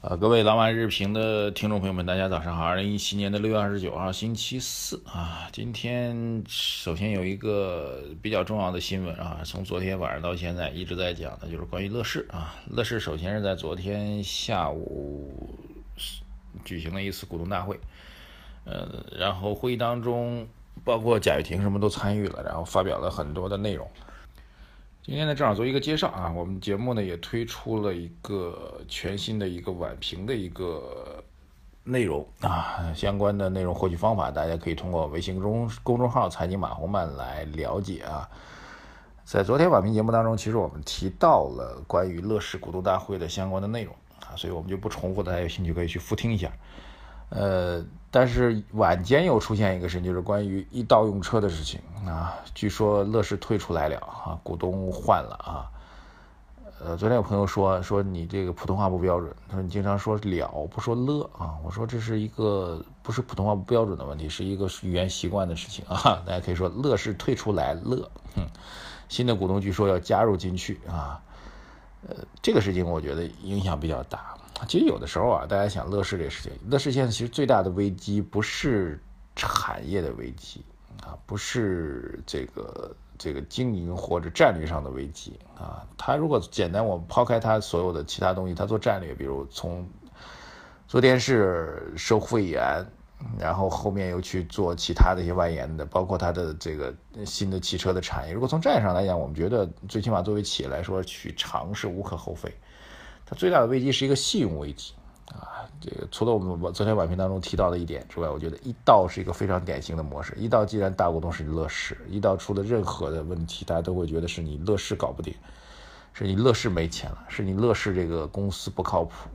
呃，各位老马日评的听众朋友们，大家早上好！二零一七年的六月二十九号，星期四啊。今天首先有一个比较重要的新闻啊，从昨天晚上到现在一直在讲的，就是关于乐视啊。乐视首先是在昨天下午举行了一次股东大会，呃，然后会议当中包括贾跃亭什么都参与了，然后发表了很多的内容。今天呢，正好做一个介绍啊。我们节目呢也推出了一个全新的一个晚评的一个内容啊，相关的内容获取方法，大家可以通过微信公公众号“财经马红曼”来了解啊。在昨天晚评节目当中，其实我们提到了关于乐视股东大会的相关的内容啊，所以我们就不重复，大家有兴趣可以去复听一下。呃，但是晚间又出现一个事情，就是关于易到用车的事情啊。据说乐视退出来了啊，股东换了啊。呃，昨天有朋友说说你这个普通话不标准，他说你经常说了不说乐啊。我说这是一个不是普通话不标准的问题，是一个语言习惯的事情啊。大家可以说乐视退出来乐，新的股东据说要加入进去啊。呃，这个事情我觉得影响比较大。其实有的时候啊，大家想乐视这个事情，乐视现在其实最大的危机不是产业的危机啊，不是这个这个经营或者战略上的危机啊。他如果简单，我们抛开他所有的其他东西，他做战略，比如从做电视收会员，然后后面又去做其他的一些外延的，包括他的这个新的汽车的产业。如果从战略上来讲，我们觉得最起码作为企业来说，去尝试无可厚非。它最大的危机是一个信用危机啊！这个除了我们昨天晚评当中提到的一点之外，我觉得一到是一个非常典型的模式。一到既然大股东是乐视，一到出了任何的问题，大家都会觉得是你乐视搞不定，是你乐视没钱了，是你乐视这个公司不靠谱！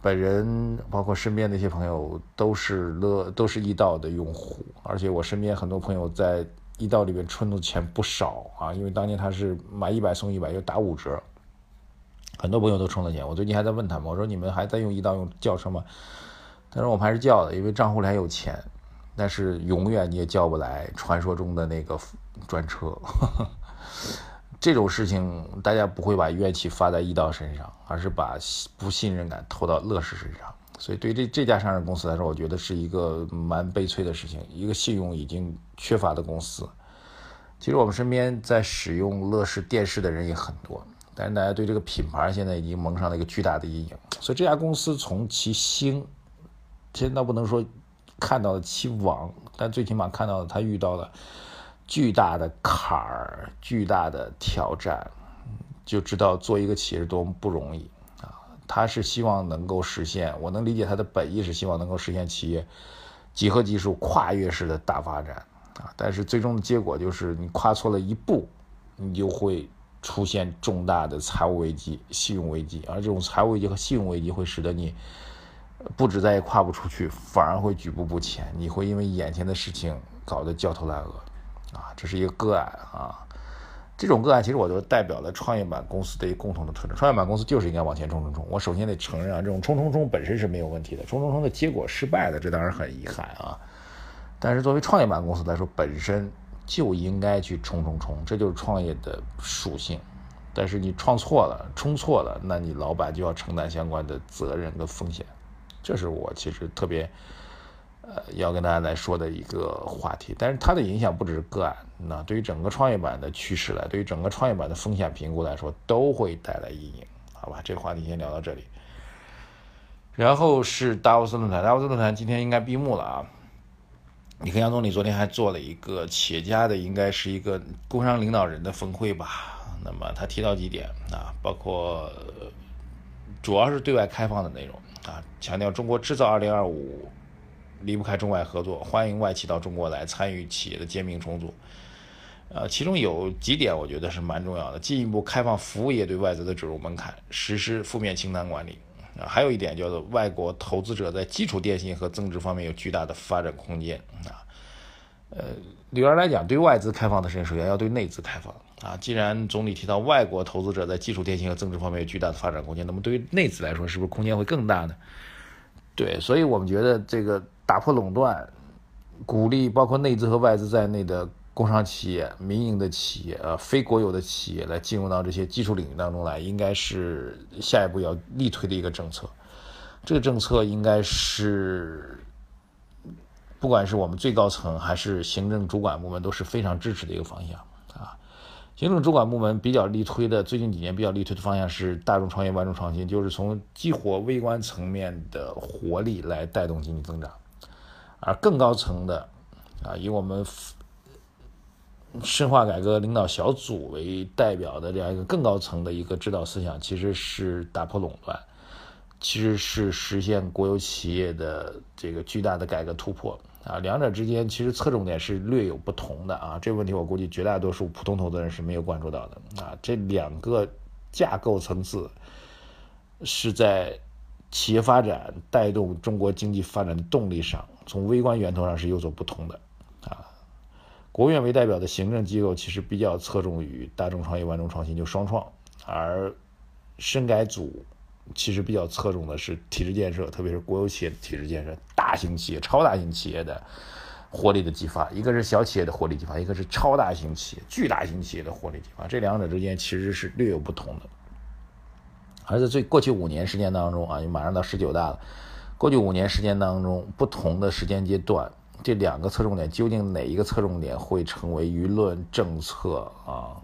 本人包括身边的一些朋友都是乐都是易到的用户，而且我身边很多朋友在易到里面存的钱不少啊，因为当年他是买一百送一百，又打五折。很多朋友都充了钱，我最近还在问他们，我说你们还在用易到用轿车吗？他说我们还是叫的，因为账户里还有钱，但是永远你也叫不来传说中的那个专车。这种事情大家不会把怨气发在易道身上，而是把不信任感投到乐视身上。所以对这这家上市公司来说，我觉得是一个蛮悲催的事情，一个信用已经缺乏的公司。其实我们身边在使用乐视电视的人也很多。但是大家对这个品牌现在已经蒙上了一个巨大的阴影，所以这家公司从其兴，现在不能说看到了其亡，但最起码看到了他遇到了巨大的坎儿、巨大的挑战，就知道做一个企业是多么不容易啊！他是希望能够实现，我能理解他的本意是希望能够实现企业几何级数跨越式的大发展啊，但是最终的结果就是你跨错了一步，你就会。出现重大的财务危机、信用危机，而这种财务危机和信用危机会使得你不止再也跨不出去，反而会举步不前。你会因为眼前的事情搞得焦头烂额，啊，这是一个个案啊。这种个案其实我都代表了创业板公司的一个共同的特征。创业板公司就是应该往前冲冲冲。我首先得承认啊，这种冲冲冲本身是没有问题的，冲冲冲的结果失败的，这当然很遗憾啊。但是作为创业板公司来说，本身。就应该去冲冲冲，这就是创业的属性。但是你创错了，冲错了，那你老板就要承担相关的责任跟风险。这是我其实特别呃要跟大家来说的一个话题。但是它的影响不只是个案，那对于整个创业板的趋势来，对于整个创业板的风险评估来说，都会带来阴影。好吧，这个话题先聊到这里。然后是达沃斯论坛，达沃斯论坛今天应该闭幕了啊。李克强总理昨天还做了一个企业家的，应该是一个工商领导人的峰会吧。那么他提到几点啊，包括主要是对外开放的内容啊，强调中国制造2025离不开中外合作，欢迎外企到中国来参与企业的兼并重组。呃，其中有几点我觉得是蛮重要的，进一步开放服务业对外资的准入门槛，实施负面清单管理。啊，还有一点叫做外国投资者在基础电信和增值方面有巨大的发展空间啊。呃，理论来讲，对外资开放的事情，首先要对内资开放啊。既然总理提到外国投资者在基础、电信和增值方面有巨大的发展空间，那么对于内资来说，是不是空间会更大呢？对，所以我们觉得这个打破垄断，鼓励包括内资和外资在内的工商企业、民营的企业、呃非国有的企业来进入到这些技术领域当中来，应该是下一步要力推的一个政策。这个政策应该是，不管是我们最高层还是行政主管部门都是非常支持的一个方向啊。行政主管部门比较力推的，最近几年比较力推的方向是大众创业、万众创新，就是从激活微观层面的活力来带动经济增长。而更高层的啊，以我们深化改革领导小组为代表的这样一个更高层的一个指导思想，其实是打破垄断。其实是实现国有企业的这个巨大的改革突破啊，两者之间其实侧重点是略有不同的啊。这个问题我估计绝大多数普通投资人是没有关注到的啊。这两个架构层次是在企业发展带动中国经济发展的动力上，从微观源头上是有所不同的啊。国务院为代表的行政机构其实比较侧重于大众创业、万众创新，就双创，而深改组。其实比较侧重的是体制建设，特别是国有企业的体制建设，大型企业、超大型企业的活力的激发。一个是小企业的活力激发，一个是超大型企业、巨大型企业的活力激发。这两者之间其实是略有不同的。而在最过去五年时间当中啊，马上到十九大了，过去五年时间当中，不同的时间阶段，这两个侧重点究竟哪一个侧重点会成为舆论政策啊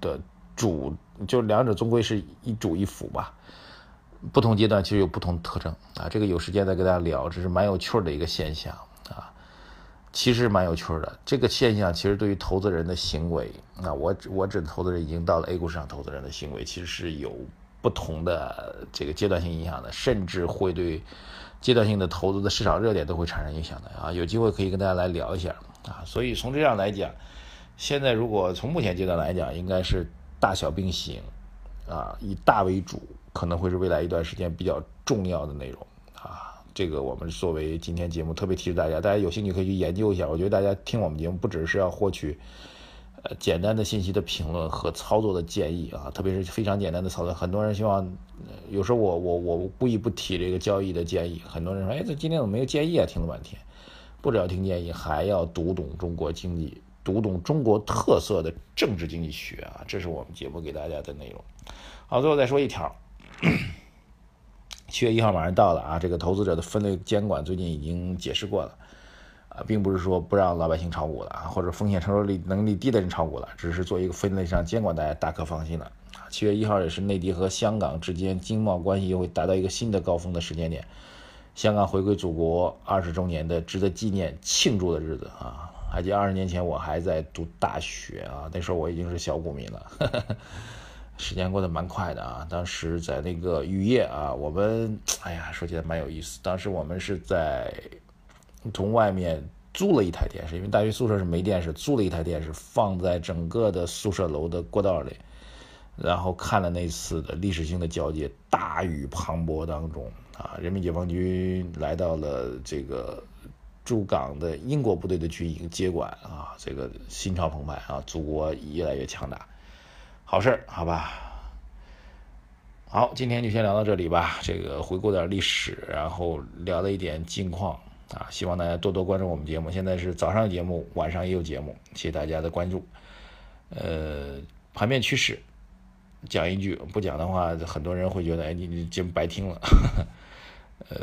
的主？就两者终归是一主一辅吧。不同阶段其实有不同特征啊，这个有时间再跟大家聊，这是蛮有趣的一个现象啊，其实蛮有趣的。这个现象其实对于投资人的行为啊，我我指的投资人已经到了 A 股市场投资人的行为，其实是有不同的这个阶段性影响的，甚至会对阶段性的投资的市场热点都会产生影响的啊。有机会可以跟大家来聊一下啊。所以从这样来讲，现在如果从目前阶段来讲，应该是大小并行啊，以大为主。可能会是未来一段时间比较重要的内容啊，这个我们作为今天节目特别提示大家，大家有兴趣可以去研究一下。我觉得大家听我们节目不只是要获取呃简单的信息的评论和操作的建议啊，特别是非常简单的操作。很多人希望，有时候我我我故意不提这个交易的建议，很多人说，哎，这今天怎么没有建议啊？听了半天，不只要听建议，还要读懂中国经济，读懂中国特色的政治经济学啊，这是我们节目给大家的内容。好，最后再说一条。七月一号马上到了啊！这个投资者的分类监管最近已经解释过了，啊，并不是说不让老百姓炒股了，或者风险承受力能力低的人炒股了，只是做一个分类上监管，大家大可放心了！七月一号也是内地和香港之间经贸关系又会达到一个新的高峰的时间点，香港回归祖国二十周年的值得纪念庆祝的日子啊！还记得二十年前我还在读大学啊，那时候我已经是小股民了。时间过得蛮快的啊！当时在那个雨夜啊，我们哎呀，说起来蛮有意思。当时我们是在从外面租了一台电视，因为大学宿舍是没电视，租了一台电视放在整个的宿舍楼的过道里，然后看了那次的历史性的交接。大雨磅礴当中啊，人民解放军来到了这个驻港的英国部队的军营接管啊，这个心潮澎湃啊，祖国越来越强大。好事儿，好吧。好，今天就先聊到这里吧。这个回顾点历史，然后聊了一点近况啊。希望大家多多关注我们节目。现在是早上节目，晚上也有节目，谢谢大家的关注。呃，盘面趋势讲一句，不讲的话，很多人会觉得，哎，你你节目白听了。呃，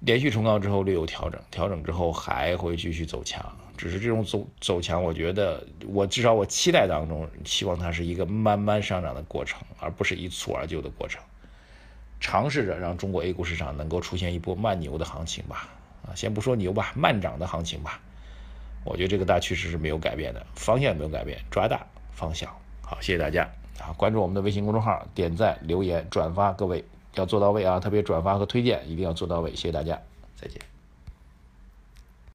连续冲高之后略有调整，调整之后还会继续走强。只是这种走走强，我觉得我至少我期待当中，希望它是一个慢慢上涨的过程，而不是一蹴而就的过程。尝试着让中国 A 股市场能够出现一波慢牛的行情吧，啊，先不说牛吧，慢涨的行情吧。我觉得这个大趋势是没有改变的，方向也没有改变，抓大放小。好，谢谢大家啊！关注我们的微信公众号，点赞、留言、转发，各位要做到位啊！特别转发和推荐一定要做到位，谢谢大家，再见。